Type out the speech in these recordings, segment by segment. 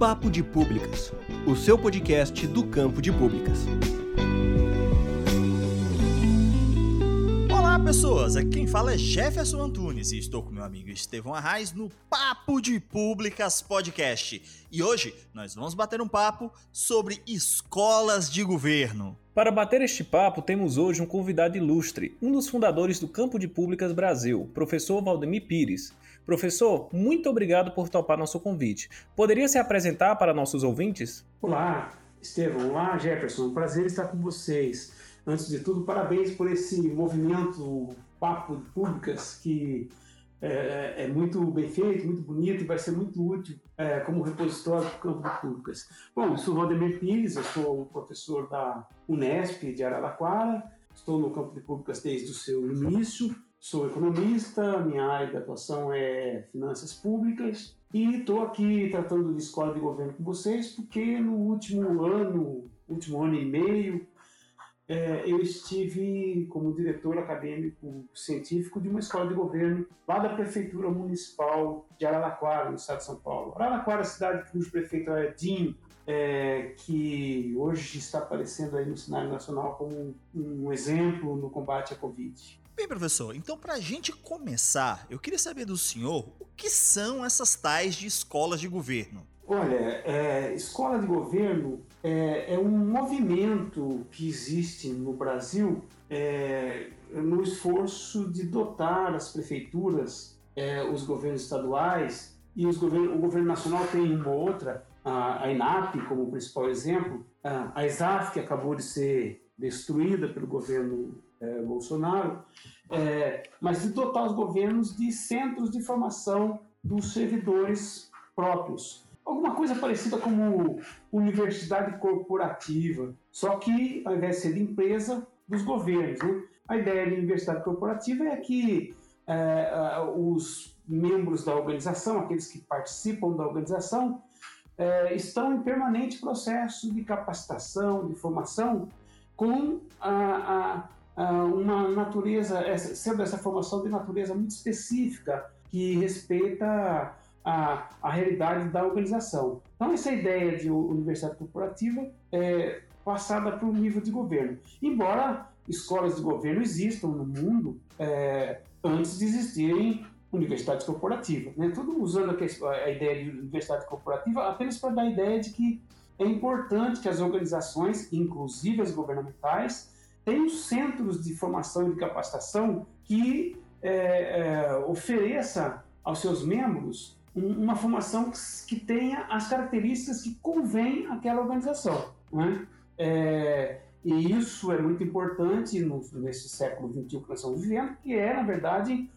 Papo de Públicas, o seu podcast do campo de públicas. Olá, pessoas! Aqui quem fala é Jefferson Antunes e estou com meu amigo Estevão Arraes no Papo de Públicas Podcast. E hoje nós vamos bater um papo sobre escolas de governo. Para bater este papo, temos hoje um convidado ilustre, um dos fundadores do Campo de Públicas Brasil, professor Valdemir Pires. Professor, muito obrigado por topar nosso convite. Poderia se apresentar para nossos ouvintes? Olá, Estevão. Olá, Jefferson. Prazer estar com vocês. Antes de tudo, parabéns por esse movimento Papo de Públicas que é, é, muito bem feito, muito bonito e vai ser muito útil é, como repositório do campo de públicas. Bom, eu sou Valdemir Pires, eu sou professor da Unesp de Araraquara, estou no campo de públicas desde o seu início. Sou economista, minha área de atuação é finanças públicas e estou aqui tratando de escola de governo com vocês porque no último ano, último ano e meio, é, eu estive como diretor acadêmico científico de uma escola de governo lá da Prefeitura Municipal de Araraquara, no estado de São Paulo. Araraquara é a cidade cujo prefeito é Dinho, é, que hoje está aparecendo aí no cenário nacional como um, exemplo no combate à Covid. Bem, professor, então para a gente começar, eu queria saber do senhor o que são essas tais de escolas de governo. Olha, é, escola de governo é, é, um movimento que existe no Brasil é, no esforço de dotar as prefeituras, é, os governos estaduais e os governos, o governo nacional tem uma outra, a, a INAP como principal exemplo, a, a ESAF que acabou de ser destruída pelo governo é, Bolsonaro, é, mas de dotar os governos de centros de formação dos servidores próprios. Alguma coisa parecida como universidade corporativa, só que ao invés de ser de empresa, dos governos. Né? A ideia de universidade corporativa é que é, os membros da organização, aqueles que participam da organização, é, estão em permanente processo de capacitação, de formação, com a, a uma natureza, sendo essa formação de natureza muito específica, que respeita a, a realidade da organização. Então, essa ideia de universidade corporativa é passada para o nível de governo. Embora escolas de governo existam no mundo é, antes de existirem universidades corporativas. Né? Tudo usando a ideia de universidade corporativa apenas para dar a ideia de que é importante que as organizações, inclusive as governamentais, tem os centros de formação e de capacitação que é, é, ofereça aos seus membros uma formação que tenha as características que convém àquela organização. Né? É, e isso é muito importante no, nesse século XXI que nós estamos vivendo, que é, na verdade,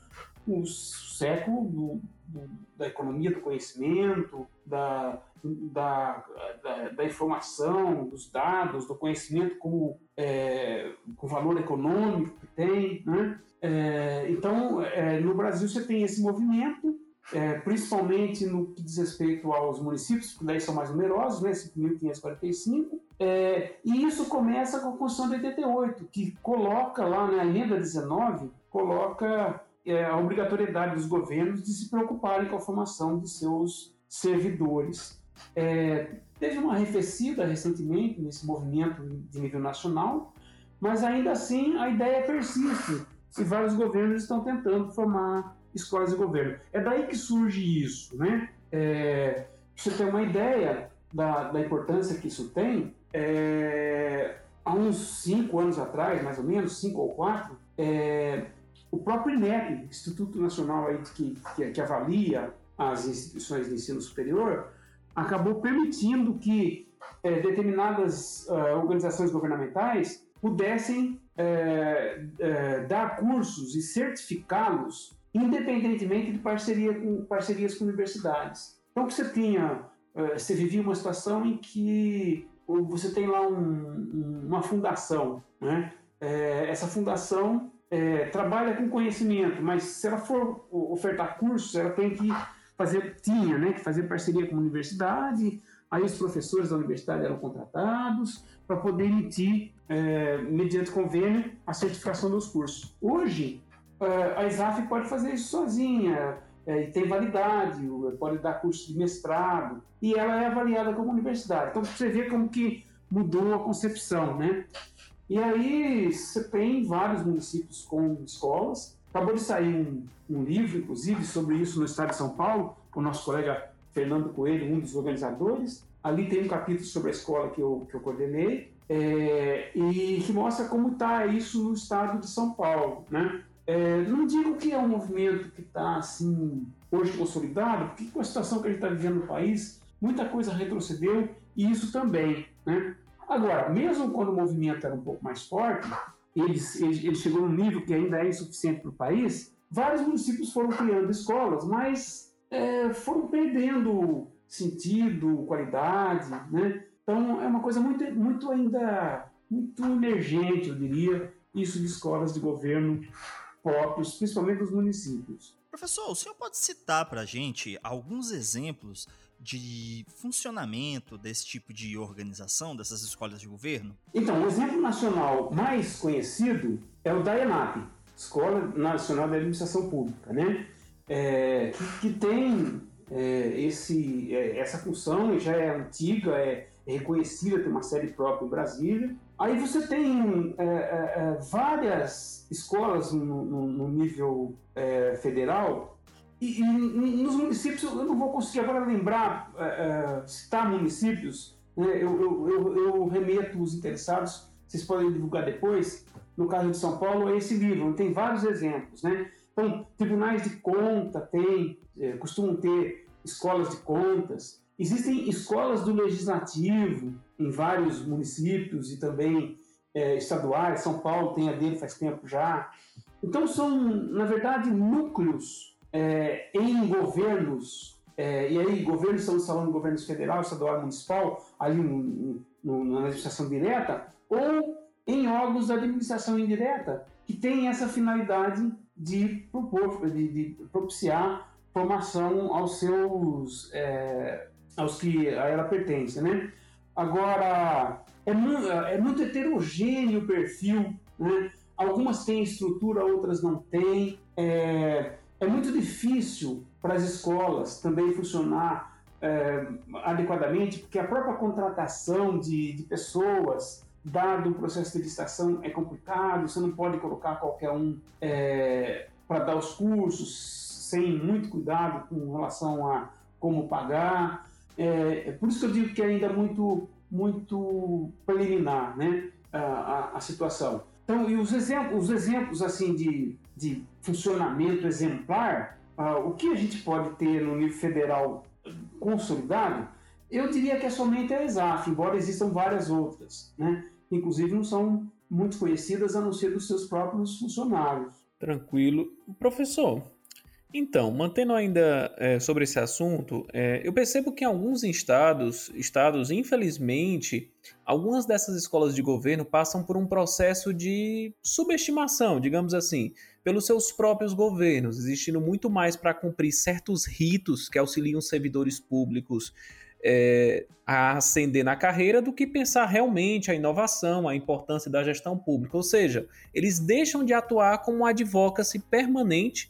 o século do, do, da economia do conhecimento, da, da, da, da, informação, dos dados, do conhecimento como é, com valor econômico que tem. Né? É, então, é, no Brasil você tem esse movimento, é, principalmente no que diz respeito aos municípios, que daí são mais numerosos, né, 5.545, é, e isso começa com a Constituição de 88, que coloca lá na emenda 19, coloca é, a obrigatoriedade dos governos de se preocuparem com a formação de seus servidores. É, teve uma arrefecida recentemente nesse movimento de nível nacional, mas ainda assim a ideia persiste e vários governos estão tentando formar escolas de governo. É daí que surge isso, né? É, você ter uma ideia da, da importância que isso tem, é, há uns cinco anos atrás, mais ou menos, cinco ou quatro, é, o próprio INEP, Instituto Nacional aí que, que, que avalia as instituições de ensino superior, acabou permitindo que é, determinadas uh, organizações governamentais pudessem é, é, dar cursos e certificá-los independentemente de parceria com, parcerias com universidades. Então você tinha, você vivia uma situação em que você tem lá um, uma fundação, né? Essa fundação trabalha com conhecimento, mas se ela for ofertar cursos, ela tem que fazer, tinha, né, que fazer parceria com a universidade, aí os professores da universidade eram contratados para poder emitir, é, mediante convênio, a certificação dos cursos. Hoje, é, a ISAF pode fazer isso sozinha, é, tem validade, pode dar curso de mestrado, e ela é avaliada como universidade. Então você vê como que mudou a concepção, né? E aí você tem vários municípios com escolas. Acabou de sair um, um livro, inclusive, sobre isso no estado de São Paulo, com o nosso colega Fernando Coelho, um dos organizadores. Ali tem um capítulo sobre a escola que eu, que eu coordenei, é, e que mostra como está isso no estado de São Paulo, né? É, não digo que é um movimento que está assim hoje consolidado, porque com a situação que a gente está vivendo no país, muita coisa retrocedeu e isso também. Né? Agora, mesmo quando o movimento era um pouco mais forte, ele, ele, ele chegou num nível que ainda é insuficiente para o país, vários municípios foram criando escolas, mas é, foram perdendo sentido, qualidade, né? Então é uma coisa muito, muito ainda muito emergente, eu diria, isso de escolas de governo próprios, principalmente dos municípios. Professor, o senhor pode citar para a gente alguns exemplos de funcionamento desse tipo de organização, dessas escolas de governo? Então, o exemplo nacional mais conhecido é o da ENAP, Escola Nacional de Administração Pública, né? É, que, que, tem é, esse, é, essa função, já é antiga, é, é reconhecida, tem uma série própria em Brasília, Aí você tem é, é, várias escolas no, no, no nível federal e, e, nos municípios eu não vou conseguir agora lembrar, é, é, citar municípios, né? eu, eu, eu, eu, remeto os interessados, vocês podem divulgar depois. No caso de São Paulo, é esse livro, tem vários exemplos. Né? Então, tribunais de conta tem, costumam ter escolas de contas, Existem escolas do legislativo em vários municípios e também estaduais. São Paulo tem a dele faz tempo já. Então são, na verdade, núcleos é, em governos. É, e aí, governos são falando de governos federal, estadual, municipal, ali na administração direta, ou em órgãos da administração indireta, que tem essa finalidade de propor, de, de propiciar formação aos seus é, aos que a ela pertence, né? Agora, é, mu é muito heterogêneo o perfil, né? Algumas têm estrutura, outras não têm. É, é muito difícil para as escolas também funcionar é, adequadamente, porque a própria contratação de, de pessoas, dado o processo de licitação, é complicado, você não pode colocar qualquer um é, para dar os cursos sem muito cuidado com relação a como pagar. É, é, por isso que eu digo que é ainda muito, muito preliminar né, a, a, a situação. Então, e os exemplos, os exemplos assim de, de funcionamento exemplar, uh, o que a gente pode ter no nível federal consolidado, eu diria que é somente a ESAF, embora existam várias outras, né? Inclusive não são muito conhecidas a não ser dos seus próprios funcionários. Tranquilo. Professor, então, mantendo ainda é, sobre esse assunto, é, eu percebo que em alguns estados, estados, infelizmente, algumas dessas escolas de governo passam por um processo de subestimação, digamos assim, pelos seus próprios governos, existindo muito mais para cumprir certos ritos que auxiliam servidores públicos é, a ascender na carreira do que pensar realmente a inovação, a importância da gestão pública. Ou seja, eles deixam de atuar como um advocacy permanente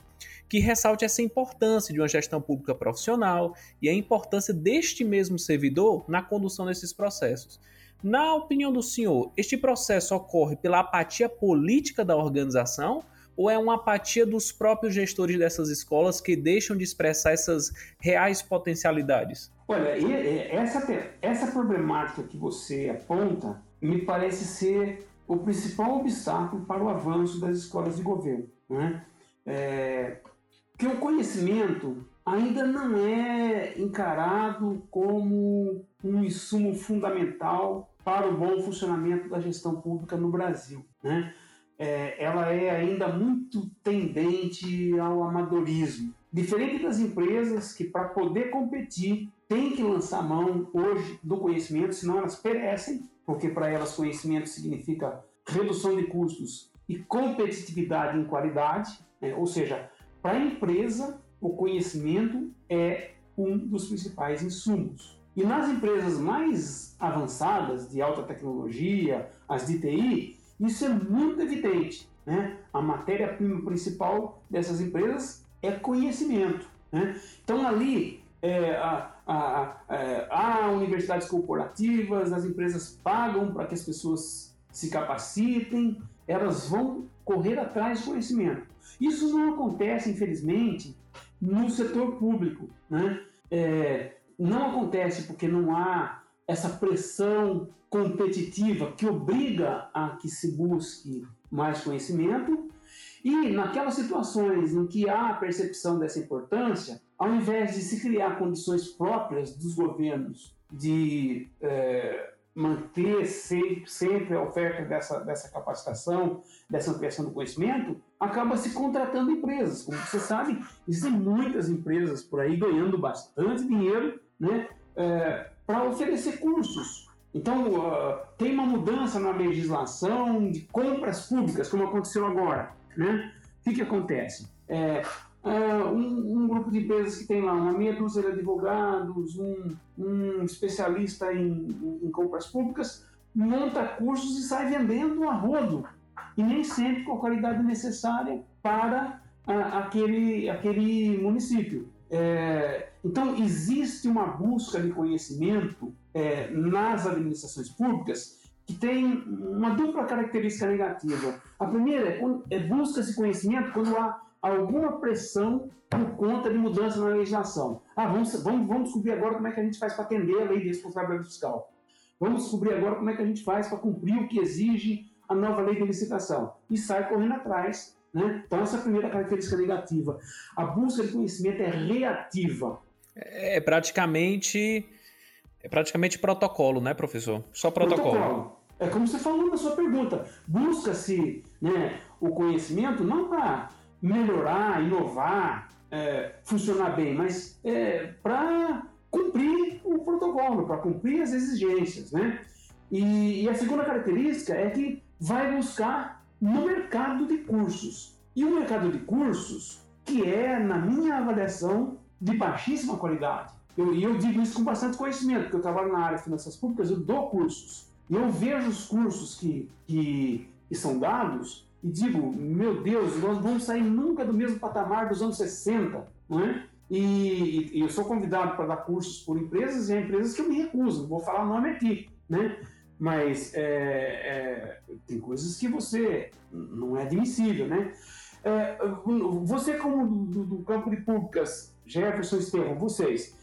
que ressalte essa importância de uma gestão pública profissional e a importância deste mesmo servidor na condução desses processos. Na opinião do senhor, este processo ocorre pela apatia política da organização ou é uma apatia dos próprios gestores dessas escolas que deixam de expressar essas reais potencialidades? Olha, essa, essa problemática que você aponta me parece ser o principal obstáculo para o avanço das escolas de governo. Né? É, que o conhecimento ainda não é encarado como um insumo fundamental para o bom funcionamento da gestão pública no Brasil. Né? É, ela é ainda muito tendente ao amadorismo. Diferente das empresas que, para poder competir, têm que lançar mão hoje do conhecimento, senão elas perecem, porque para elas conhecimento significa redução de custos e competitividade em qualidade, né? ou seja, para a empresa, o conhecimento é um dos principais insumos. E nas empresas mais avançadas, de alta tecnologia, as de TI, isso é muito evidente. Né? A matéria-prima principal dessas empresas é conhecimento. Né? Então, ali, é, a, a, a, é, há universidades corporativas, as empresas pagam para que as pessoas se capacitem, elas vão correr atrás de conhecimento. Isso não acontece, infelizmente, no setor público. Né? É, não acontece porque não há essa pressão competitiva que obriga a que se busque mais conhecimento. E naquelas situações em que há a percepção dessa importância, ao invés de se criar condições próprias dos governos de é, manter sempre, a oferta dessa, dessa capacitação, dessa ampliação do conhecimento, acaba se contratando empresas. Como você sabe, existem muitas empresas por aí ganhando bastante dinheiro né, é, para oferecer cursos. Então, uh, tem uma mudança na legislação de compras públicas, como aconteceu agora. Né? O que, que acontece? É, é, um, um, grupo de empresas que tem lá uma meia dúzia de advogados, um, um especialista em, em, compras públicas, monta cursos e sai vendendo a rodo, e nem sempre com a qualidade necessária para aquele, aquele município. É, então, existe uma busca de conhecimento é, nas administrações públicas que tem uma dupla característica negativa. A primeira é, é busca-se conhecimento quando há alguma pressão por conta de mudança na legislação. Ah, vamos, vamos, vamos descobrir agora como é que a gente faz para atender a lei de responsabilidade fiscal. Vamos descobrir agora como é que a gente faz para cumprir o que exige a nova lei de licitação. E sai correndo atrás né? Então, essa é a primeira característica negativa. A busca de conhecimento é reativa. É praticamente, é praticamente protocolo, né, professor? Só protocolo. protocolo. É como você falou na sua pergunta. Busca-se né, o conhecimento não para melhorar, inovar, é, funcionar bem, mas é, para cumprir o protocolo, para cumprir as exigências. Né? E, e a segunda característica é que vai buscar no mercado de cursos. E o mercado de cursos, que é, na minha avaliação, de baixíssima qualidade. Eu, e eu digo isso com bastante conhecimento, porque eu trabalho na área de finanças públicas, eu dou cursos. E eu vejo os cursos que, que, que são dados e digo, meu Deus, nós vamos sair nunca do mesmo patamar dos anos 60, não é? E, e eu sou convidado para dar cursos por empresas e há empresas que eu me recuso, vou falar o nome aqui, né? Mas é, é, tem coisas que você não é admissível, né? É, você, como do, do, campo de públicas, Jefferson Estevam, vocês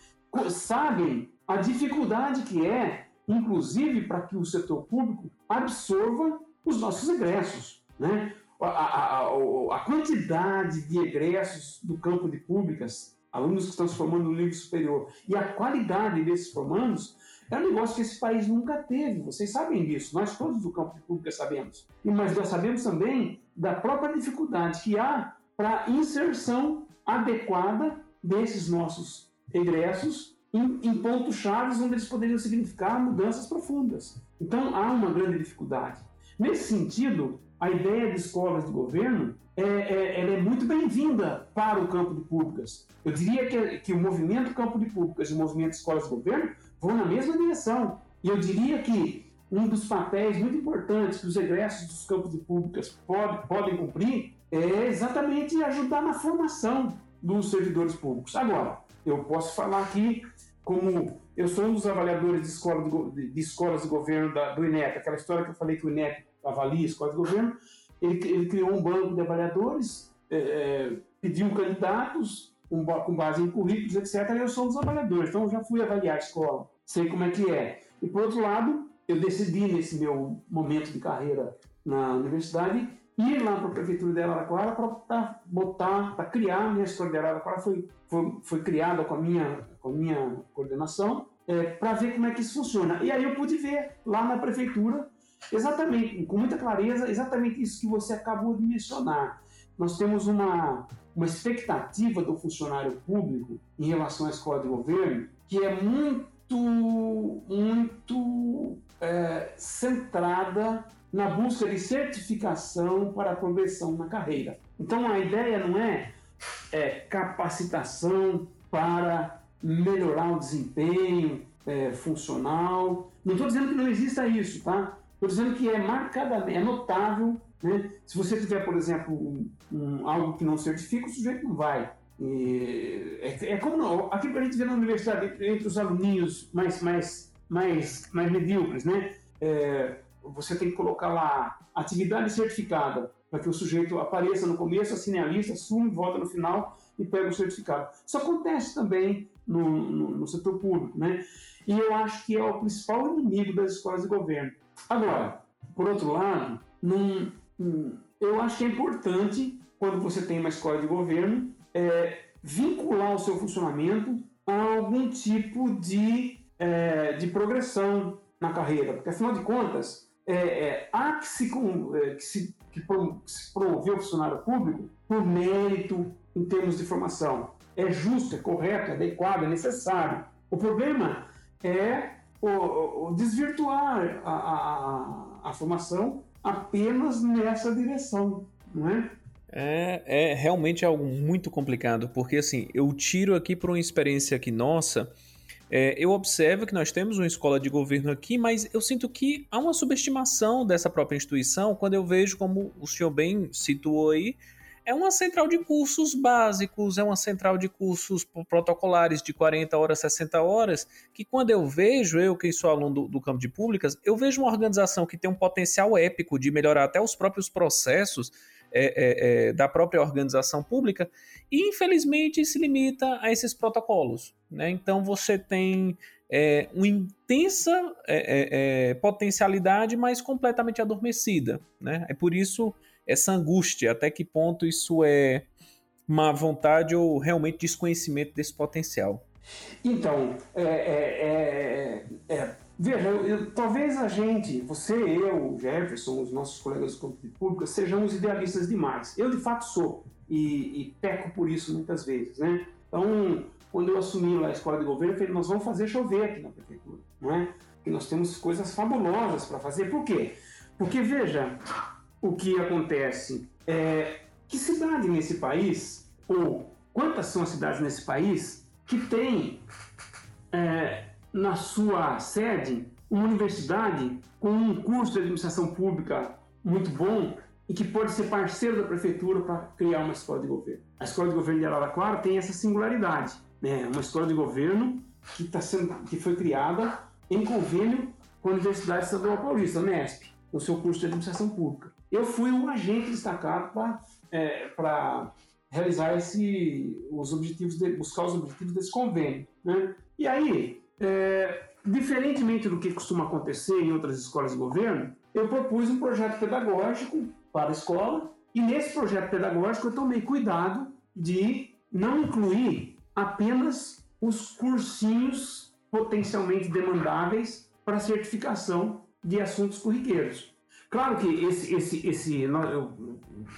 sabem a dificuldade que é, inclusive, para que o setor público absorva os nossos egressos, né? A, a, a, a quantidade de egressos do campo de públicas, alunos que estão se formando no nível superior, e a qualidade desses formandos é um negócio que esse país nunca teve, vocês sabem disso, nós todos do campo de pública sabemos. Mas nós sabemos também da própria dificuldade que há para inserção adequada desses nossos egressos em, em pontos chaves onde eles poderiam significar mudanças profundas. Então há uma grande dificuldade. Nesse sentido, a ideia de escolas de governo é, é, ela é muito bem-vinda para o campo de públicas. Eu diria que, que o movimento campo de públicas e o movimento escolas de governo vão na mesma direção. E eu diria que um dos papéis muito importantes que os egressos dos campos de públicas pode, podem cumprir é exatamente ajudar na formação dos servidores públicos. Agora, eu posso falar aqui como eu sou um dos avaliadores de, escola de, de escolas de governo da, do INEP, aquela história que eu falei que o INEP avalia escolas de governo, ele, ele criou um banco de avaliadores, é, é pediu candidatos, com, com base em currículos, etc., eu sou um dos avaliadores. Então, eu já fui avaliar a escola, sei como é que é. E, por outro lado, eu decidi, nesse meu momento de carreira na universidade, ir lá para a prefeitura de Araraquara para botar, para criar a minha escola de Araraquara. Foi, foi, foi criada com a minha, com a minha coordenação, é, para ver como é que isso funciona. E aí eu pude ver lá na prefeitura, exatamente, com muita clareza, exatamente isso que você acabou de mencionar. Nós temos uma, uma expectativa do funcionário público em relação à escola de governo que é muito, muito é, centrada na busca de certificação para a progressão na carreira. Então a ideia não é, é capacitação para melhorar o desempenho é, funcional. Não estou dizendo que não exista isso, tá? Estou dizendo que é marcadamente, é notável né? Se você tiver, por exemplo, um, um, algo que não certifica, o sujeito não vai. E é, é como não, aquilo que a gente vê na universidade entre os aluninhos mais, mais, mais, mais medíocres, né? É, você tem que colocar lá atividade certificada para que o sujeito apareça no começo, assine a lista, assume, volta no final e pega o certificado. Isso acontece também no, no, no setor público, né? E eu acho que é o principal inimigo das escolas de governo. Agora, por outro lado, num, eu acho que é importante, quando você tem uma escola de governo, é, vincular o seu funcionamento a algum tipo de, é, de progressão na carreira, porque afinal de contas, é, é, há que se, é, que, se, que, se promover o funcionário público por mérito em termos de formação. É justo, é correto, é adequado, é necessário. O problema é o, o desvirtuar a, a, a formação apenas nessa direção, não é? É, realmente algo muito complicado, porque assim, eu tiro aqui por uma experiência aqui nossa, é, eu observo que nós temos uma escola de governo aqui, mas eu sinto que há uma subestimação dessa própria instituição quando eu vejo, como o senhor bem situou aí, é uma central de cursos básicos, é uma central de cursos protocolares de 40 horas, 60 horas, que quando eu vejo, eu que sou aluno do, do campo de públicas, eu vejo uma organização que tem um potencial épico de melhorar até os próprios processos é, é, é, da própria organização pública e infelizmente se limita a esses protocolos. Né? Então você tem é, uma intensa é, é, potencialidade, mas completamente adormecida. Né? É por isso essa angústia, até que ponto isso é má vontade ou realmente desconhecimento desse potencial. Então, é, é, é, é veja, eu, eu, talvez a gente, você, eu, Jefferson, os nossos colegas do campo de pública, sejamos idealistas demais. Eu, de fato, sou e, e, peco por isso muitas vezes, né? Então, quando eu assumi lá a escola de governo, eu falei, nós vamos fazer chover aqui na prefeitura, não é? Porque nós temos coisas fabulosas para fazer. Por quê? Porque, veja, o que acontece é que cidade nesse país, ou quantas são as cidades nesse país, que tem é, na sua sede uma universidade com um curso de administração pública muito bom e que pode ser parceiro da prefeitura para criar uma escola de governo. A escola de governo de Araraquara tem essa singularidade, né? Uma escola de governo que está sendo, que foi criada em convênio com a Universidade Estadual Paulista, a Unesp, no seu curso de administração pública. Eu fui um agente destacado para é, realizar esse, os objetivos, de, buscar os objetivos desse convênio. Né? E aí, é, diferentemente do que costuma acontecer em outras escolas de governo, eu propus um projeto pedagógico para a escola e nesse projeto pedagógico eu tomei cuidado de não incluir apenas os cursinhos potencialmente demandáveis para certificação de assuntos corriqueiros. Claro que esse, esse, esse eu,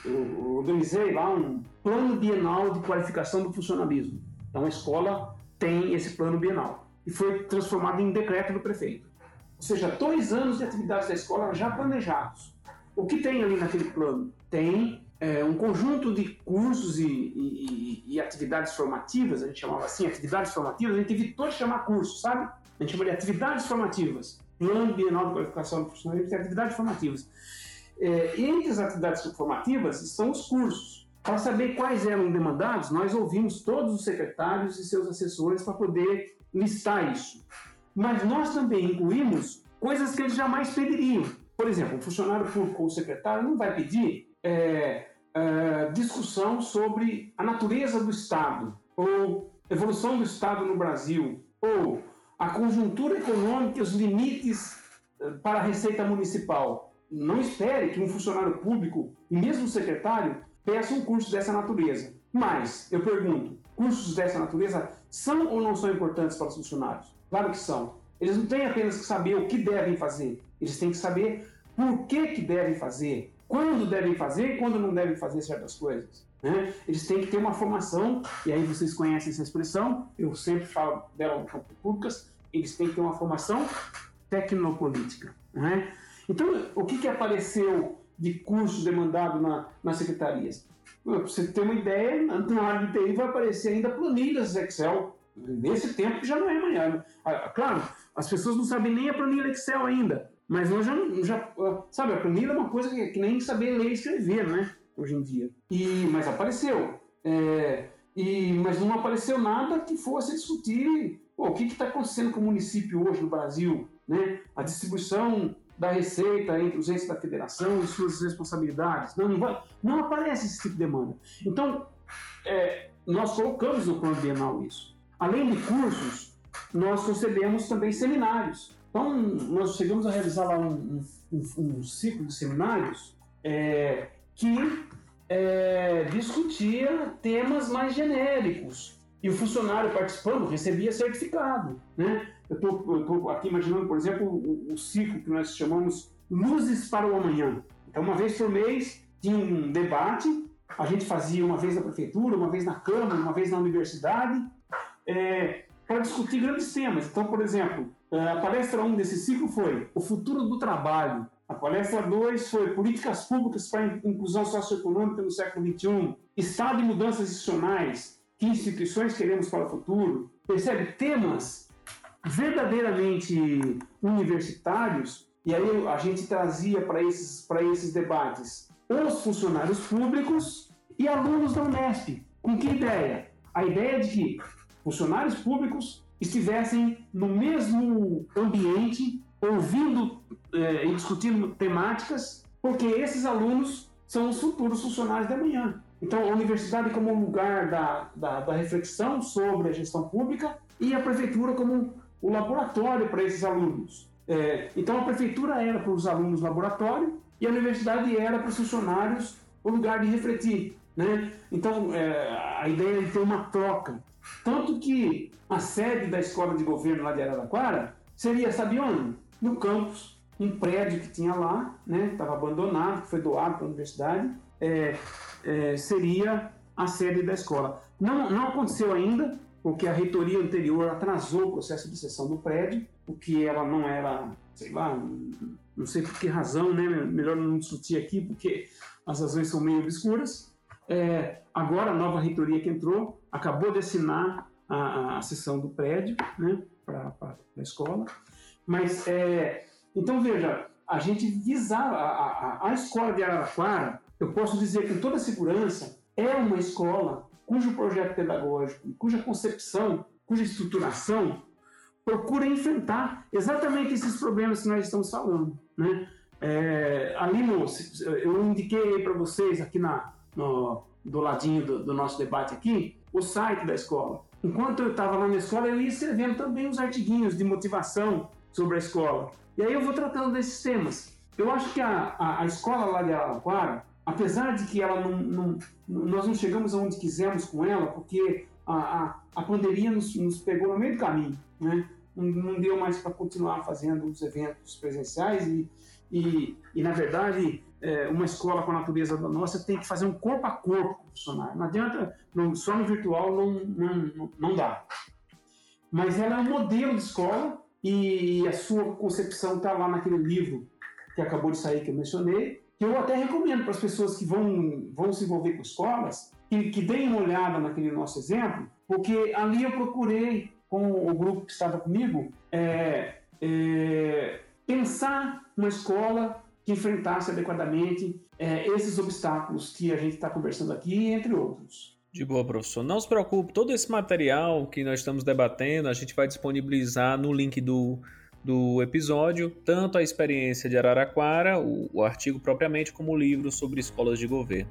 eu organizei lá um plano bienal de qualificação do funcionalismo. Então a escola tem esse plano bienal e foi transformado em decreto do prefeito. Ou seja, dois anos de atividades da escola já planejados. O que tem ali naquele plano? Tem é, um conjunto de cursos e, e, e, atividades formativas, a gente chamava assim, atividades formativas, a gente evitou chamar curso, sabe? A gente chama de atividades formativas. Plano Bienal de Qualificação Profissional e atividades formativas. É, entre as atividades formativas estão os cursos. Para saber quais eram demandados, nós ouvimos todos os secretários e seus assessores para poder listar isso. Mas nós também incluímos coisas que eles jamais pediriam. Por exemplo, um funcionário público ou secretário não vai pedir é, é, discussão sobre a natureza do Estado, ou evolução do Estado no Brasil, ou a conjuntura econômica e os limites eh, para a receita municipal. Não espere que um funcionário público mesmo secretário peça um curso dessa natureza. Mas, eu pergunto, cursos dessa natureza são ou não são importantes para os funcionários? Claro que são. Eles não têm apenas que saber o que devem fazer, eles têm que saber por que, que devem fazer, quando devem fazer e quando não devem fazer certas coisas. Né? Eles têm que ter uma formação, e aí vocês conhecem essa expressão, eu sempre falo dela no campo públicas, eles têm que ter uma formação tecnopolítica. Né? Então, o que, que apareceu de curso demandado na, nas secretarias? Para você ter uma ideia, na área de TI vai aparecer ainda planilhas Excel. Nesse tempo já não é amanhã. Ah, claro, as pessoas não sabem nem a planilha Excel ainda. Mas nós já, já sabe, a planilha é uma coisa que, que nem saber ler e escrever, né? Hoje em dia. E, mas apareceu. É, e, mas não apareceu nada que fosse discutir pô, o que está acontecendo com o município hoje no Brasil, né? a distribuição da receita entre os entes da federação e suas responsabilidades. Não, não, vai, não aparece esse tipo de demanda. Então, é, nós colocamos no plano bienal isso. Além de cursos, nós concebemos também seminários. Então, nós chegamos a realizar lá um, um, um ciclo de seminários é, que é, discutia temas mais genéricos. E o funcionário participando recebia certificado. Né? Eu estou aqui imaginando, por exemplo, o, o, ciclo que nós chamamos Luzes para o Amanhã. Então, uma vez por mês, tinha um debate, a gente fazia uma vez na prefeitura, uma vez na Câmara, uma vez na universidade, é, para discutir grandes temas. Então, por exemplo, é, a palestra 1 desse ciclo foi O Futuro do Trabalho. A palestra 2 foi Políticas Públicas para a Inclusão Socioeconômica no Século XXI. Estado de Mudanças Institucionais. Que instituições queremos para o futuro? Percebe? Temas verdadeiramente universitários. E aí a gente trazia para esses, esses debates os funcionários públicos e alunos da Unesp. Com que ideia? A ideia de que funcionários públicos estivessem no mesmo ambiente, ouvindo eh, e discutindo temáticas, porque esses alunos são os futuros funcionários da manhã. Então, a universidade como lugar da, da, da reflexão sobre a gestão pública e a prefeitura como o laboratório para esses alunos. É, então, a prefeitura era para os alunos laboratório e a universidade era para os funcionários o lugar de refletir. Né? Então, é, a ideia é de ter uma troca. Tanto que a sede da escola de governo lá de Araraquara seria, sabe onde? No campus, um prédio que tinha lá, né? estava abandonado, foi doado para a universidade, é, é, seria a sede da escola. Não, não aconteceu ainda, porque a reitoria anterior atrasou o processo de sessão do prédio, porque ela não era, sei lá, não sei por que razão, né? melhor não discutir aqui, porque as razões são meio obscuras, é, agora a nova reitoria que entrou acabou de assinar a, a sessão do prédio né, para a escola. Mas, é, então veja, a gente visava a, a, a escola de Araraquara, eu posso dizer com toda segurança, é uma escola cujo projeto pedagógico, cuja concepção, cuja estruturação procura enfrentar exatamente esses problemas que nós estamos falando. Né? É, ali no, eu indiquei para vocês aqui na, no, do ladinho do, do, nosso debate aqui, o site da escola. Enquanto eu estava lá na escola, eu ia escrevendo também uns artiguinhos de motivação sobre a escola. E aí eu vou tratando desses temas. Eu acho que a, a, a escola lá de Araraquara, apesar de que ela não, não, nós não chegamos aonde quisemos com ela, porque a, a, a pandemia nos, nos pegou no meio do caminho, né? Não, não deu mais para continuar fazendo os eventos presenciais e, e, e na verdade, é, uma escola com a natureza da nossa tem que fazer um corpo a corpo com o funcionário. Não adianta, não, só no virtual não, não, não dá. Mas ela é um modelo de escola e a sua concepção está lá naquele livro que acabou de sair, que eu mencionei, que eu até recomendo para as pessoas que vão, vão se envolver com escolas, que, que deem uma olhada naquele nosso exemplo, porque ali eu procurei, com o grupo que estava comigo, é, é, pensar uma escola que enfrentasse adequadamente é, esses obstáculos que a gente está conversando aqui, entre outros. De boa, professor. Não se preocupe, todo esse material que nós estamos debatendo, a gente vai disponibilizar no link do, do episódio, tanto a experiência de Araraquara, o, o artigo propriamente, como o livro sobre escolas de governo.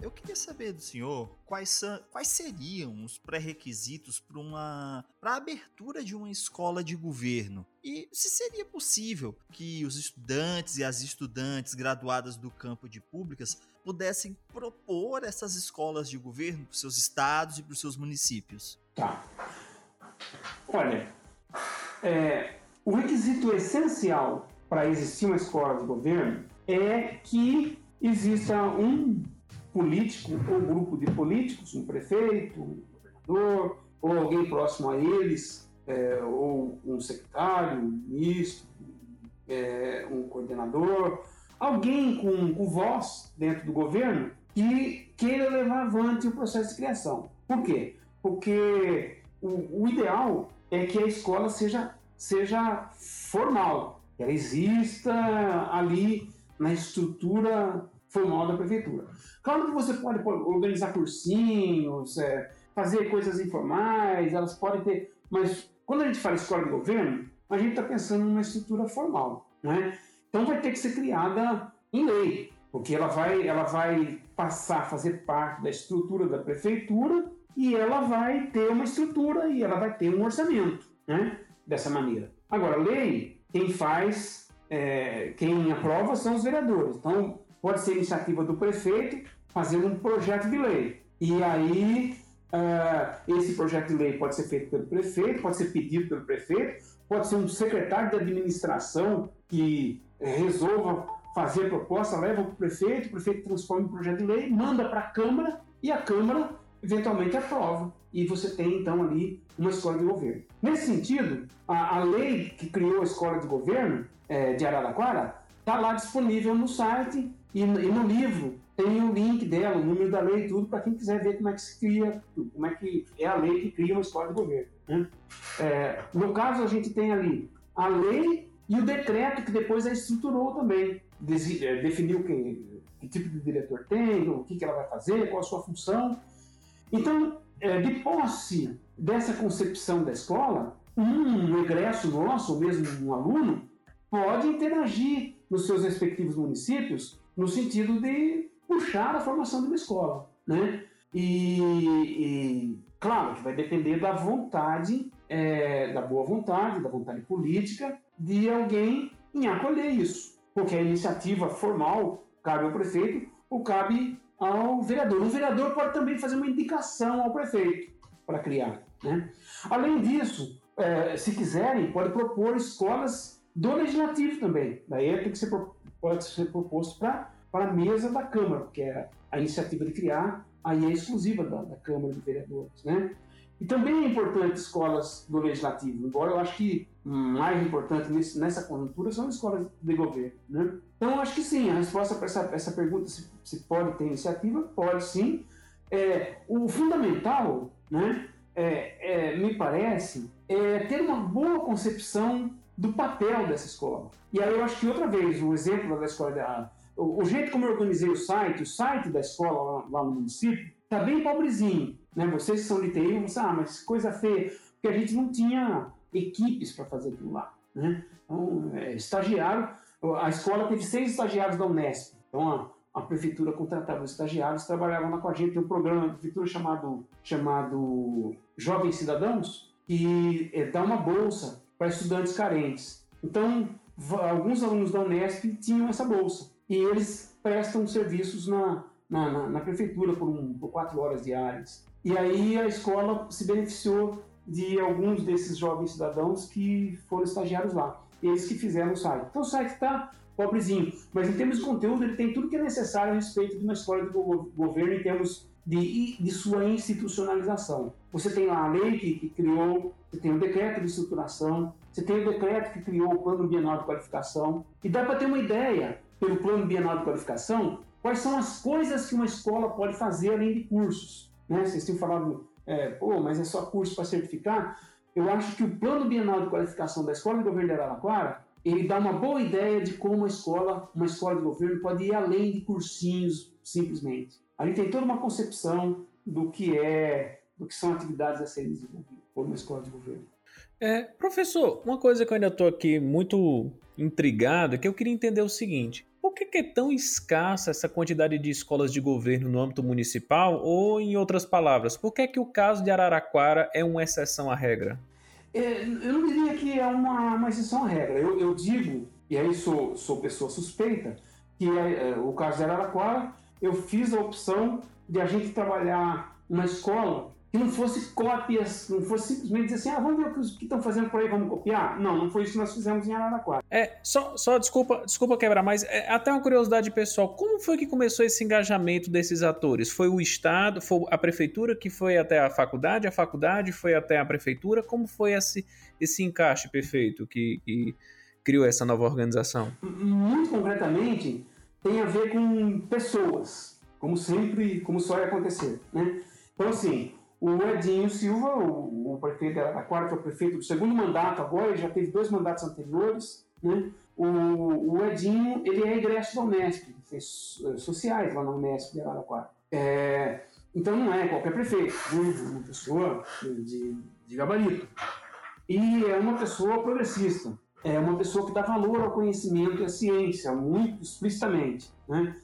eu queria saber do senhor quais, são, quais seriam os pré-requisitos para uma para a abertura de uma escola de governo e se seria possível que os estudantes e as estudantes graduadas do campo de públicas pudessem propor essas escolas de governo para os seus estados e para os seus municípios. Tá. Olha, é, o requisito essencial para existir uma escola de governo é que exista um político ou grupo de políticos, um prefeito, um governador, ou alguém próximo a eles, é, ou um secretário, um ministro, é, um coordenador, alguém com, com voz dentro do governo que queira levar avante o processo de criação. Por quê? Porque o, o ideal é que a escola seja, seja formal, que ela exista ali na estrutura formal da prefeitura. Claro que você pode organizar cursinhos, é, fazer coisas informais, elas podem ter. Mas quando a gente fala escola de governo, a gente está pensando numa estrutura formal. Né? Então vai ter que ser criada em lei, porque ela vai, ela vai passar a fazer parte da estrutura da prefeitura e ela vai ter uma estrutura e ela vai ter um orçamento, né? Dessa maneira. Agora, lei, quem faz, é, quem aprova são os vereadores. Então, pode ser iniciativa do prefeito fazendo um projeto de lei. E aí, uh, esse projeto de lei pode ser feito pelo prefeito, pode ser pedido pelo prefeito, pode ser um secretário de administração que resolva fazer proposta, leva para o prefeito, o prefeito transforma em projeto de lei, manda para a Câmara e a Câmara eventualmente aprova. E você tem então ali uma escola de governo. Nesse sentido, a, a lei que criou a escola de governo é, de Araraquara está lá disponível no site e, e, no livro tem o link dela, o número da lei e tudo, para quem quiser ver como é que se cria, como é que é a lei que cria uma escola de governo. Né? É, no caso, a gente tem ali a lei e o decreto que depois a estruturou também, é, definiu que, que tipo de diretor tem, o que, que ela vai fazer, qual a sua função. Então, é, de posse dessa concepção da escola, um egresso nosso, ou mesmo um aluno, pode interagir nos seus respectivos municípios no sentido de puxar a formação de uma escola, né? E, e claro que vai depender da vontade, é, da boa vontade, da vontade política de alguém em acolher isso, porque a iniciativa formal cabe ao prefeito ou cabe ao vereador. O vereador pode também fazer uma indicação ao prefeito para criar. Né? Além disso, é, se quiserem, pode propor escolas do legislativo também. Daí tem que ser, pode ser proposto para a mesa da Câmara, porque é a iniciativa de criar aí é exclusiva da, da Câmara de Vereadores. Né? E também é importante escolas do legislativo, embora eu acho que mais importante nesse, nessa conjuntura são escolas de governo. Né? Então, acho que sim, a resposta para essa, essa pergunta, se, se, pode ter iniciativa, pode sim. É, o fundamental, né, é, é, me parece, é ter uma boa concepção do papel dessa escola. E aí eu acho que outra vez, o exemplo da escola, da, o, o jeito como eu organizei o site, o site da escola lá, lá no município, tá bem pobrezinho. Né? Vocês que são de TI, vão ah, mas coisa feia, porque a gente não tinha equipes para fazer aquilo lá. Né? Então, é, estagiário, a escola teve seis estagiários da Unesp. Então, a, a prefeitura contratava os estagiários, trabalhavam lá com a gente. Tem um programa da prefeitura chamado, chamado Jovens Cidadãos, que é, dá uma bolsa para estudantes carentes. Então, alguns alunos da Unesp tinham essa bolsa. E eles prestam serviços na, na, na, na prefeitura por, um, por quatro horas diárias. E aí a escola se beneficiou de alguns desses jovens cidadãos que foram estagiários lá. Eles que fizeram o site. Então o site está pobrezinho, mas em termos de conteúdo ele tem tudo que é necessário a respeito de uma escola de governo em termos de, de sua institucionalização. Você tem lá a lei que, que criou, você tem o decreto de estruturação, você tem o decreto que criou o plano bienal de qualificação, e dá para ter uma ideia, pelo plano bienal de qualificação, quais são as coisas que uma escola pode fazer além de cursos. Né? Vocês têm falado é, pô, mas é só curso para certificar. Eu acho que o plano bienal de qualificação da Escola de Governo de Araraquara, ele dá uma boa ideia de como uma escola, uma escola de governo pode ir além de cursinhos, simplesmente. A gente tem toda uma concepção do que é, do que são atividades a serem desenvolvidas por uma escola de governo. É, professor, uma coisa que eu ainda estou aqui muito intrigado é que eu queria entender o seguinte: por que, é tão escassa essa quantidade de escolas de governo no âmbito municipal? Ou, em outras palavras, por que, que o caso de Araraquara é uma exceção à regra? É, eu não diria que é uma, uma exceção à regra. Eu, eu digo, e aí sou, sou pessoa suspeita, que é, é, o caso de Araraquara, eu fiz a opção de a gente trabalhar uma escola que não fosse cópias, não fosse simplesmente dizer assim, ah, vamos ver o que estão fazendo por aí, vamos copiar. Não, não foi isso que nós fizemos em Araraquara. É, só, só desculpa, desculpa quebrar, mas é, até uma curiosidade pessoal, como foi que começou esse engajamento desses atores? Foi o Estado, foi a prefeitura que foi até a faculdade, a faculdade foi até a prefeitura? Como foi esse, esse encaixe perfeito que, que criou essa nova organização? Muito concretamente, tem a ver com pessoas, como sempre, como só ia acontecer, né? Então, assim, o Edinho Silva, o, o prefeito da Araraquara, que o prefeito do segundo mandato agora, ele já teve dois mandatos anteriores, né? O, o Edinho, ele é egresso da Unesp, fez sociais lá na Unesp de Araraquara. É, então não é qualquer prefeito, né? é uma pessoa de, de gabarito. E é uma pessoa progressista, é uma pessoa que dá valor ao conhecimento e à ciência, muito explicitamente, né?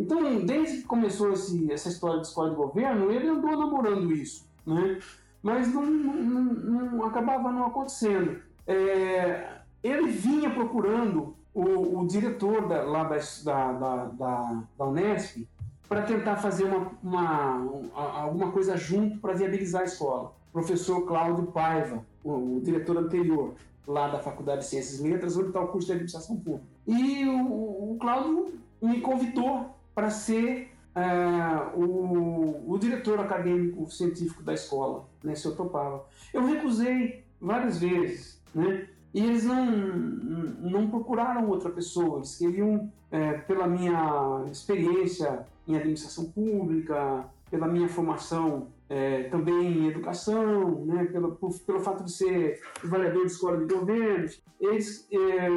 Então, desde que começou esse, essa história de escola de governo, ele andou namorando isso, né? mas não, não, não acabava não acontecendo. É, ele vinha procurando o, o diretor da, lá da, da, da, da Unesp para tentar fazer uma, uma, alguma coisa junto para viabilizar a escola. O professor Cláudio Paiva, o, o, diretor anterior lá da Faculdade de Ciências e Letras, onde está o curso de Administração Pública. E o, o Cláudio me convidou para ser uh, o, o, diretor acadêmico científico da escola, né, se eu topava. Eu recusei várias vezes, né? E eles não, não procuraram outra pessoa, eles queriam, é, pela minha experiência em administração pública, pela minha formação é, também em educação, né, pelo, por, pelo fato de ser avaliador de escola de governo, eles é,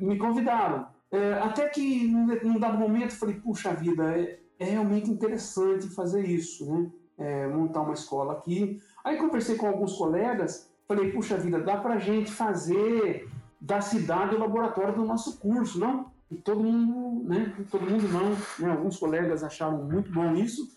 me convidaram. É, até que, num dado momento, eu falei: puxa vida, é, é realmente interessante fazer isso, né? É, montar uma escola aqui. Aí conversei com alguns colegas, falei: puxa vida, dá para gente fazer da cidade o laboratório do nosso curso, não? E todo mundo, né? Todo mundo não, né? Alguns colegas acharam muito bom isso.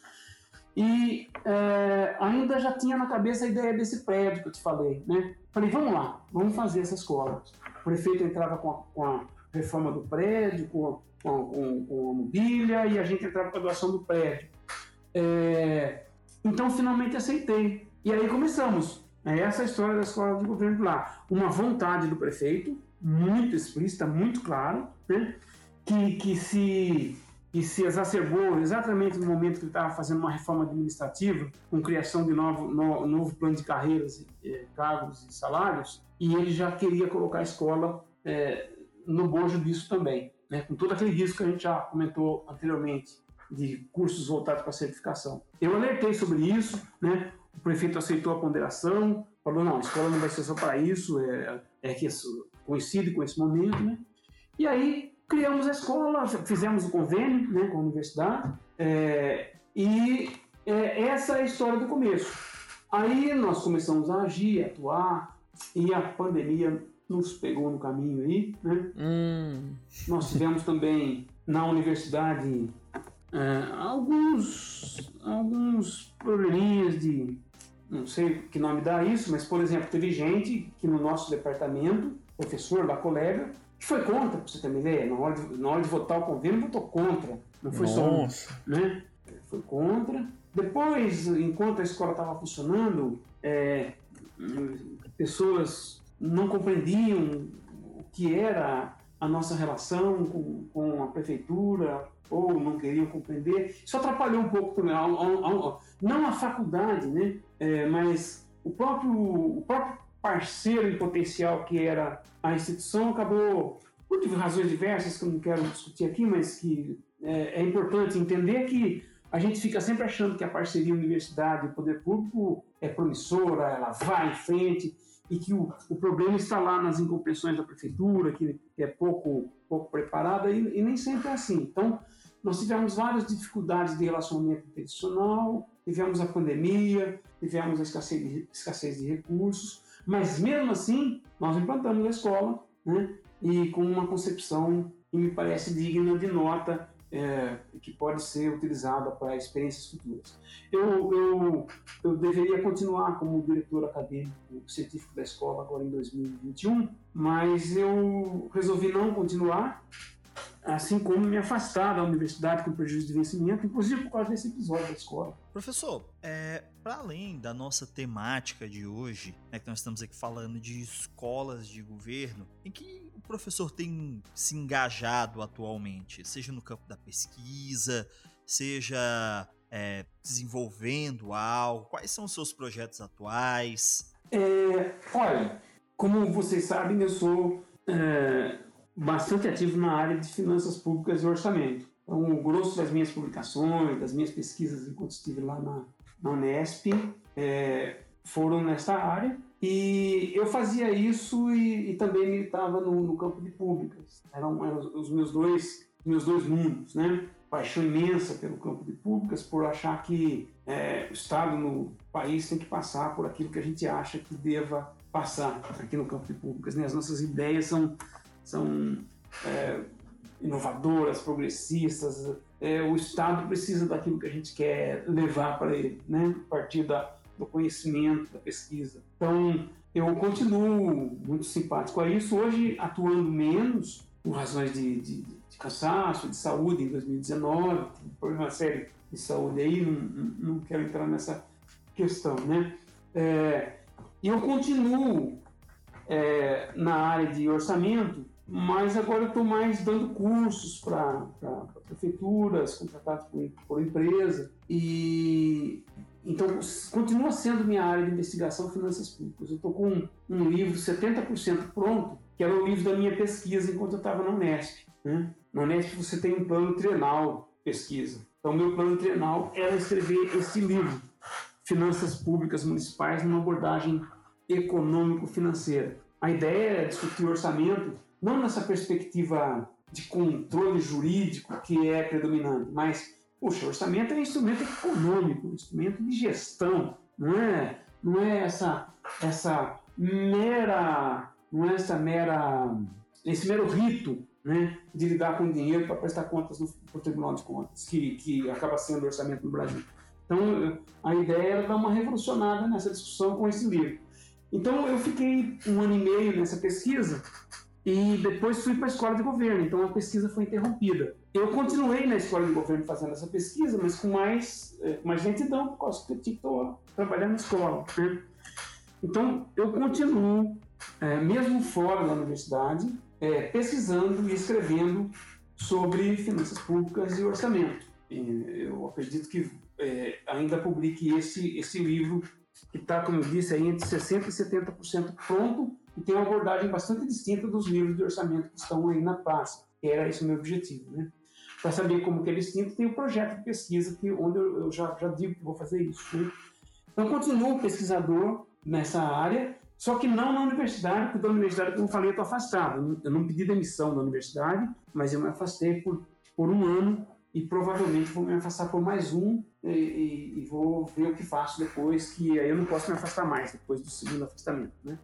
E é, ainda já tinha na cabeça a ideia desse prédio que eu te falei, né? Falei, vamos lá, vamos fazer essa escola. O prefeito entrava com a, com a reforma do prédio, com, com, com, com a mobília, e a gente entrava com a doação do prédio. É, então, finalmente aceitei. E aí começamos. É essa a história da escola de governo lá. Uma vontade do prefeito, muito explícita, muito clara, né? que, que, se, que se exacerbou exatamente no momento que ele estava fazendo uma reforma administrativa, com criação de novo, no, novo plano de carreiras, eh, cargos e salários, e ele já queria colocar a escola é, no bojo disso também, né? com todo aquele risco que a gente já comentou anteriormente de cursos voltados para certificação. Eu alertei sobre isso, né? o prefeito aceitou a ponderação, falou, não, a escola não vai ser só para isso, é, é que isso coincide com esse momento, né? E aí criamos a escola, fizemos o convênio né, com a universidade, é, e é, essa é a história do começo. Aí nós começamos a agir, a atuar, e a pandemia nos pegou no caminho aí, né? Hum. Nós tivemos também na universidade é, alguns, alguns probleminhas de, não sei que nome dá isso, mas por exemplo, teve gente que no nosso departamento, professor da colega, que foi contra, para você ter uma ideia, na hora de, na hora de votar o convênio, votou contra, não foi Nossa. só um, né? Foi contra. Depois, enquanto a escola estava funcionando, é, pessoas não compreendiam o que era a nossa relação com, com a prefeitura ou não queriam compreender. Isso atrapalhou um pouco também, não a faculdade, né? É, mas o próprio, o próprio parceiro em potencial que era a instituição acabou, por razões diversas que eu não quero discutir aqui, mas que é, é importante entender que a gente fica sempre achando que a parceria universidade e poder público é promissora, ela vai em frente, e que o, o problema está lá nas incompreensões da prefeitura, que, que é pouco, pouco preparada, e, e, nem sempre é assim. Então, nós tivemos várias dificuldades de relacionamento institucional, tivemos a pandemia, tivemos a escassez de, escassez de recursos, mas mesmo assim, nós implantamos a escola, né, e com uma concepção que me parece digna de nota é, que pode ser utilizada para experiências futuras. Eu, eu, eu deveria continuar como diretor acadêmico científico da escola agora em 2021, mas eu resolvi não continuar. assim como me afastar da universidade com prejuízo de vencimento, inclusive por causa desse episódio da escola. Professor, é, para além da nossa temática de hoje, né, que nós estamos aqui falando de escolas de governo, em que o professor tem se engajado atualmente, seja no campo da pesquisa, seja é, desenvolvendo algo, quais são os seus projetos atuais? É, olha, como vocês sabem, eu sou é, bastante ativo na área de finanças públicas e orçamento. Então, o grosso das minhas publicações, das minhas pesquisas enquanto estive lá na, na Unesp, é, foram nessa área. E eu fazia isso e, e também militava no, no, campo de públicas. Eram, eram, os meus dois, meus dois mundos, né? Paixão imensa pelo campo de públicas, por achar que é, o Estado no país tem que passar por aquilo que a gente acha que deva passar aqui no campo de públicas. Né? As nossas ideias são são é, inovadoras, progressistas. É, o Estado precisa daquilo que a gente quer levar para ele, né? a partir da, do conhecimento, da pesquisa. Então, eu continuo muito simpático a isso, hoje atuando menos, por razões de, de, de cansaço, de saúde em 2019, um problema sério de saúde aí, não, não quero entrar nessa questão, né? É, e eu continuo é, na área de orçamento, mas agora estou mais dando cursos para prefeituras, contratados por, por empresa, e então continua sendo minha área de investigação finanças públicas. Eu estou com um, livro 70% pronto, que era o livro da minha pesquisa enquanto eu estava na Unesp. Né? Na Unesp você tem um plano trienal pesquisa. Então meu plano trienal era escrever esse livro, Finanças Públicas Municipais, numa abordagem econômico-financeira. A ideia é discutir orçamento não nessa perspectiva de controle jurídico que é predominante, mas, puxa, orçamento é instrumento econômico, instrumento de gestão, não é, não é essa, essa mera, não é essa mera, esse mero rito né, de lidar com dinheiro para prestar contas no, o Tribunal de Contas, que, que acaba sendo o orçamento no Brasil. Então, a ideia era dar uma revolucionada nessa discussão com esse livro. Então, eu fiquei um ano e meio nessa pesquisa e depois fui para a escola de governo, então a pesquisa foi interrompida. Eu continuei na escola de governo fazendo essa pesquisa, mas com mais, é, mais lentidão, por causa eu tinha que trabalhar na escola. Né? Então, eu continuo, é, mesmo fora da universidade, é, pesquisando e escrevendo sobre finanças públicas e orçamento. E eu acredito que é, ainda publique esse, esse livro, que está, como eu disse, aí entre 60% e 70% pronto e tem uma abordagem bastante distinta dos livros de orçamento que estão aí na praça, era esse o meu objetivo, né? Para saber como que é distinto, tem um projeto de pesquisa que onde eu, eu já, já digo que vou fazer isso. Né? Então, continuo pesquisador nessa área, só que não na universidade, porque da universidade, como eu falei, eu estou afastado. Eu não pedi demissão da universidade, mas eu me afastei por, por um ano e provavelmente vou me afastar por mais um e, e, e, vou ver o que faço depois, que aí eu não posso me afastar mais depois do segundo afastamento, né?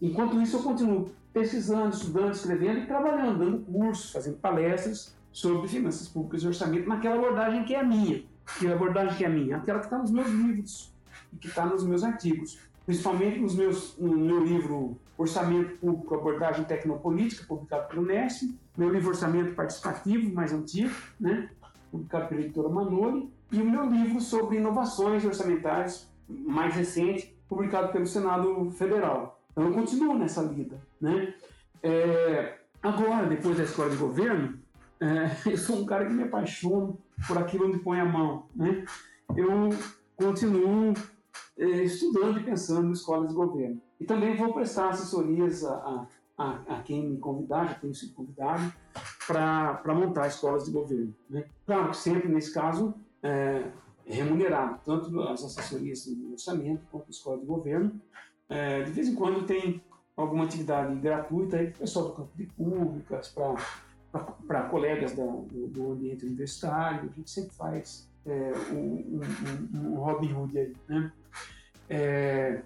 Enquanto isso, eu continuo pesquisando, estudando, escrevendo e trabalhando, dando cursos, fazendo palestras sobre finanças públicas e orçamento naquela abordagem que é a minha. Que abordagem que é a minha? Aquela que está nos meus livros e que está nos meus artigos. Principalmente nos meus, no meu livro Orçamento Público, Abordagem Tecnopolítica, publicado pelo NESP, meu livro Orçamento Participativo, mais antigo, né? publicado pela editora Manoli, e o meu livro sobre inovações orçamentárias, mais recente, publicado pelo Senado Federal. Eu continuo nessa lida, né? É, agora, depois da escola de governo, é, eu sou um cara que me apaixono por aquilo onde põe a mão, né? Eu continuo é, estudando e pensando em escolas de governo. E também vou prestar assessorias a, a, a quem me convidar, já tenho sido convidado, para montar escolas de governo. Né? Claro que sempre, nesse caso, é, remunerado, tanto as assessorias de orçamento quanto a escola de governo, é, de vez em quando tem alguma atividade gratuita aí para o pessoal do campo de públicas, para colegas da, do, do, ambiente universitário, a gente sempre faz é, um, um, um, Robin Hood aí, né? É,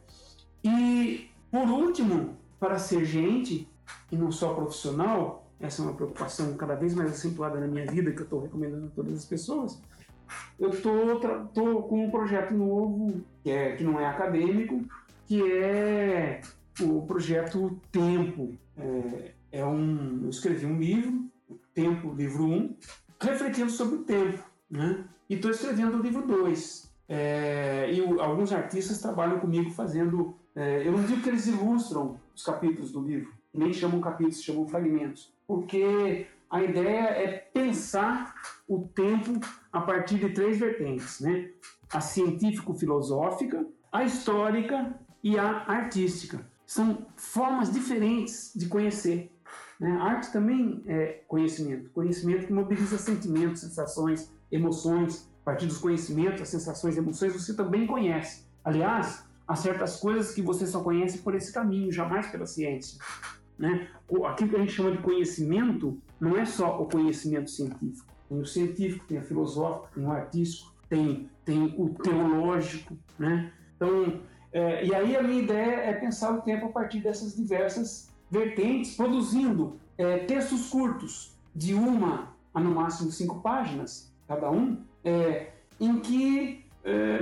e, por último, para ser gente e não só profissional, essa é uma preocupação cada vez mais acentuada na minha vida, que eu estou recomendando a todas as pessoas, eu estou com um projeto novo, que, é, que não é acadêmico, que é o projeto Tempo. É, é um, eu escrevi um livro Tempo, livro 1, refletindo sobre o tempo. Né? E estou escrevendo o livro 2. É, e o, alguns artistas trabalham comigo fazendo. É, eu não digo que eles ilustram os capítulos do livro, nem chamam capítulos, chamam fragmentos, porque a ideia é pensar o tempo a partir de três vertentes, né? A científico-filosófica, a histórica e a artística. São formas diferentes de conhecer. Né? A arte também é conhecimento, conhecimento que mobiliza sentimentos, sensações, emoções. A partir dos conhecimentos, as sensações, emoções, você também conhece. Aliás, há certas coisas que você só conhece por esse caminho, jamais pela ciência. Né? Aquilo que a gente chama de conhecimento não é só o conhecimento científico. Tem o científico, tem o filosófico, tem o artístico, tem, tem o teológico. Né? Então, é, e aí a minha ideia é pensar o tempo a partir dessas diversas vertentes, produzindo é, textos curtos, de uma a no máximo cinco páginas, cada um, é, em que é,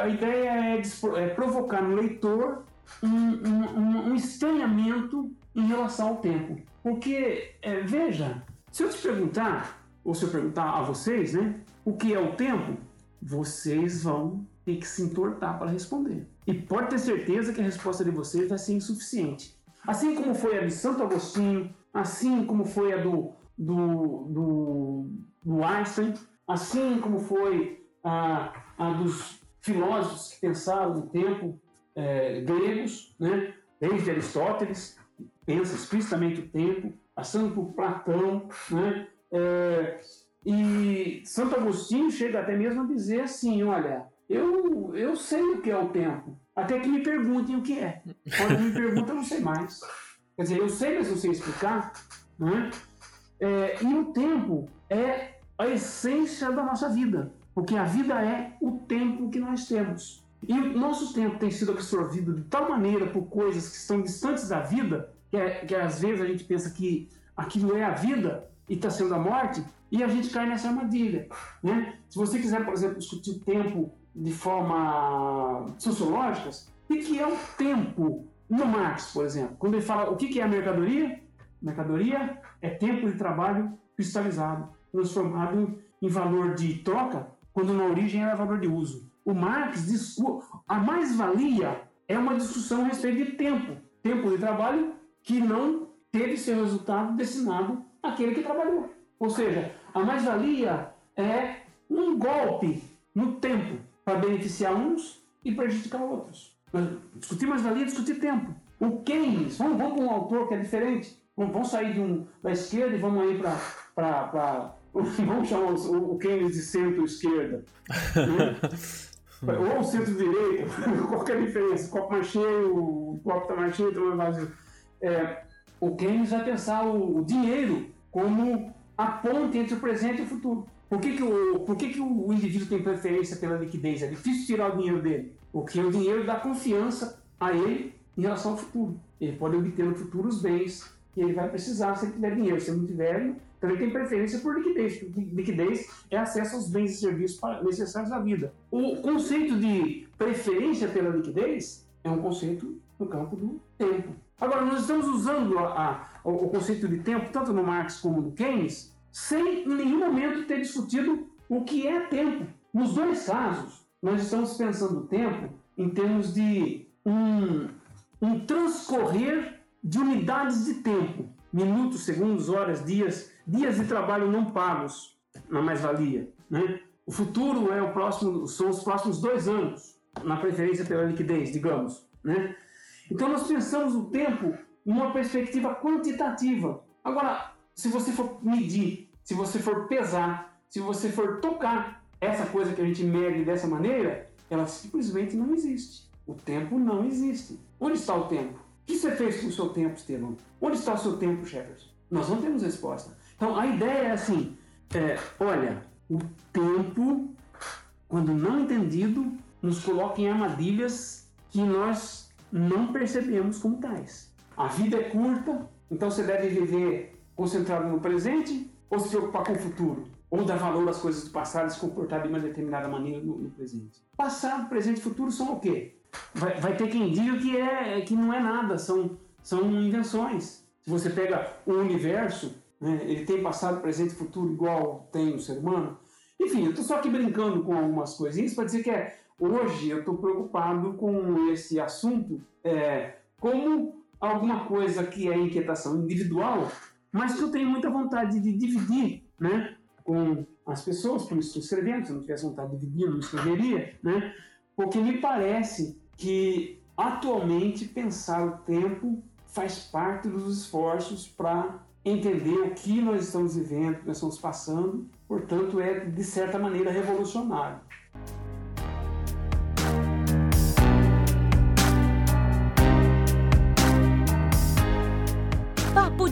a ideia é, é, provocar no leitor um, um, um, estranhamento em relação ao tempo. Porque, é, veja, se eu te perguntar, ou se eu perguntar a vocês, né, o que é o tempo, vocês vão ter que se entortar para responder. E pode ter certeza que a resposta de vocês vai ser insuficiente. Assim como foi a de Santo Agostinho, assim como foi a do, do, do, do Einstein, assim como foi a, a dos filósofos que pensaram no tempo é, gregos, né? desde Aristóteles, pensa explicitamente o tempo, passando por Platão, né? É, e Santo Agostinho chega até mesmo a dizer assim, olha, eu, eu sei o que é o tempo, até que me perguntem o que é. Quando me perguntam, eu não sei mais. Quer dizer, eu sei, mas não sei explicar. Né? É, e o tempo é a essência da nossa vida, porque a vida é o tempo que nós temos. E o nosso tempo tem sido absorvido de tal maneira por coisas que estão distantes da vida, que, é, que às vezes a gente pensa que aquilo é a vida e está sendo a morte, e a gente cai nessa armadilha. Né? Se você quiser, por exemplo, discutir o tempo de forma sociológica, o que é o tempo no Marx, por exemplo? Quando ele fala o que é a mercadoria, mercadoria é tempo de trabalho cristalizado, transformado em valor de troca, quando na origem era valor de uso. O Marx diz a mais-valia é uma discussão a respeito de tempo, tempo de trabalho que não teve seu resultado destinado àquele que trabalhou. Ou seja, a mais-valia é um golpe no tempo para beneficiar uns e prejudicar outros. Discutir mais-valia é discutir tempo. O Keynes, vamos, vamos para um autor que é diferente. Vamos, vamos sair de um, da esquerda e vamos aí para. Vamos chamar o, o Keynes de centro-esquerda. Ou centro-direita, qualquer diferença. Copo mais cheio, o copo está mais cheio, está mais vazio. É, o Keynes vai pensar o, o dinheiro como a ponte entre o presente e o futuro. Por que, que, o, por que, que o indivíduo tem preferência pela liquidez? É difícil tirar o dinheiro dele. Porque o dinheiro dá confiança a ele em relação ao futuro. Ele pode obter no futuro os bens que ele vai precisar se ele tiver dinheiro. Se ele não tiver, também tem preferência por liquidez. Liquidez é acesso aos bens e serviços necessários à vida. O conceito de preferência pela liquidez é um conceito no campo do tempo. Agora, nós estamos usando a, a, o conceito de tempo, tanto no Marx como no Keynes, sem em nenhum momento ter discutido o que é tempo. Nos dois casos, nós estamos pensando o tempo em termos de um, um transcorrer de unidades de tempo, minutos, segundos, horas, dias, dias de trabalho não pagos na mais-valia. Né? O futuro é o próximo, são os próximos dois anos, na preferência pela liquidez, digamos. Né? Então nós pensamos o tempo numa perspectiva quantitativa. Agora, se você for medir, se você for pesar, se você for tocar essa coisa que a gente mede dessa maneira, ela simplesmente não existe. O tempo não existe. Onde está o tempo? O que você fez com o seu tempo, Estevão? Onde está o seu tempo, Jefferson? Nós não temos resposta. Então a ideia é assim: é, olha, o tempo, quando não entendido, nos coloca em armadilhas que nós não percebemos como tais. A vida é curta, então você deve viver concentrado no presente ou se preocupar com o futuro? Ou dar valor às coisas do passado e se comportar de uma determinada maneira no, no presente? Passado, presente e futuro são o quê? Vai, vai, ter quem diga que, é, que não é nada, são, são invenções. Se você pega o universo, Né? Ele tem passado, presente e futuro igual tem o ser humano? Enfim, eu estou só aqui brincando com algumas coisinhas para dizer que é, hoje eu estou preocupado com esse assunto é, como alguma coisa que é inquietação individual, mas que eu tenho muita vontade de dividir né, com as pessoas, por isso estou escrevendo, se eu não tivesse vontade de dividir, não escreveria, né, porque me parece que atualmente pensar o tempo faz parte dos esforços para entender o que nós estamos vivendo, o que nós estamos passando, portanto, é de certa maneira revolucionário.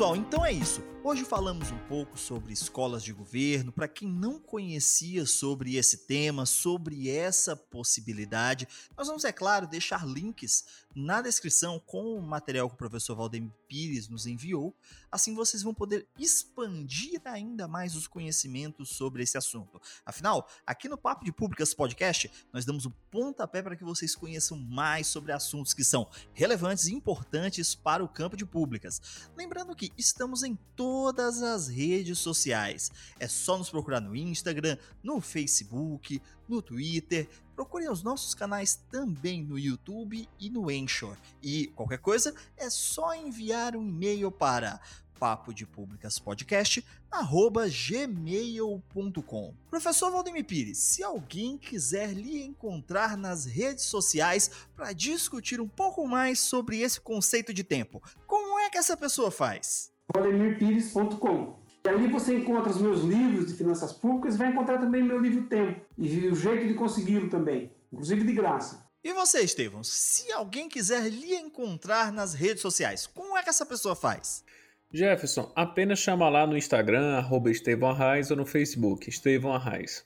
pessoal, então é isso. Hoje falamos um pouco sobre escolas de governo. Para quem não conhecia sobre esse tema, sobre essa possibilidade, nós vamos, é claro, deixar links na descrição com o material que o professor Valdemir Pires nos enviou. Assim vocês vão poder expandir ainda mais os conhecimentos sobre esse assunto. Afinal, aqui no Papo de Públicas Podcast, nós damos o pontapé para que vocês conheçam mais sobre assuntos que são relevantes e importantes para o campo de públicas. Lembrando que estamos em todas as redes sociais. É só nos procurar no Instagram, no Facebook, no Twitter. Procurem os nossos canais também no YouTube e no Anchor. E qualquer coisa é só enviar um e-mail para papo de públicas podcast arroba gmail.com Professor Valdemir Pires, se alguém quiser lhe encontrar nas redes sociais para discutir um pouco mais sobre esse conceito de tempo, como é que essa pessoa faz? valdemirpires.com ali você encontra os meus livros de finanças públicas e vai encontrar também meu livro Tempo e o jeito de consegui-lo também, inclusive de graça. E você, Estevão, se alguém quiser lhe encontrar nas redes sociais, como é que essa pessoa faz? Jefferson, apenas chama lá no Instagram, arroba Estevão Arraes, ou no Facebook, Estevão Arraes.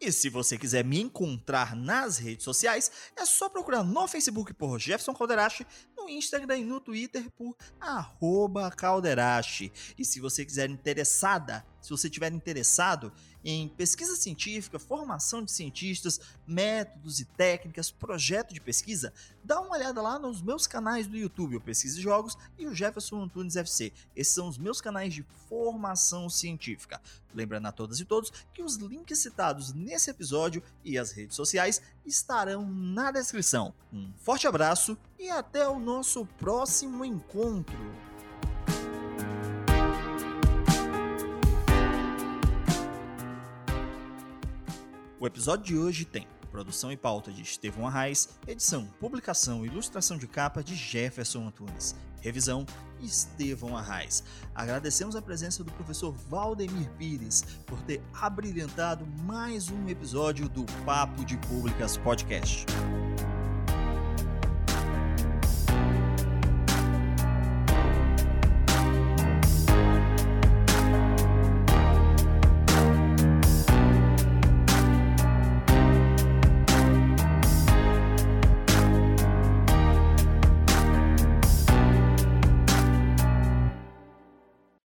E se você quiser me encontrar nas redes sociais, é só procurar no Facebook por Jefferson Calderache, no Instagram e no Twitter por Calderache. E se você quiser interessada, se você estiver interessado em pesquisa científica, formação de cientistas, métodos e técnicas, projeto de pesquisa, dá uma olhada lá nos meus canais do YouTube, o Pesquisa e Jogos e o Jefferson Antunes FC. Esses são os meus canais de formação científica. Lembrando a todas e todos que os links citados nesse episódio e as redes sociais estarão na descrição. Um forte abraço e até o nosso próximo encontro. O episódio de hoje tem produção e pauta de Estevão Arraes, edição, publicação e ilustração de capa de Jefferson Antunes, revisão Estevão Arraes. Agradecemos a presença do professor Valdemir Pires por ter abrilhantado mais um episódio do Papo de Públicas Podcast.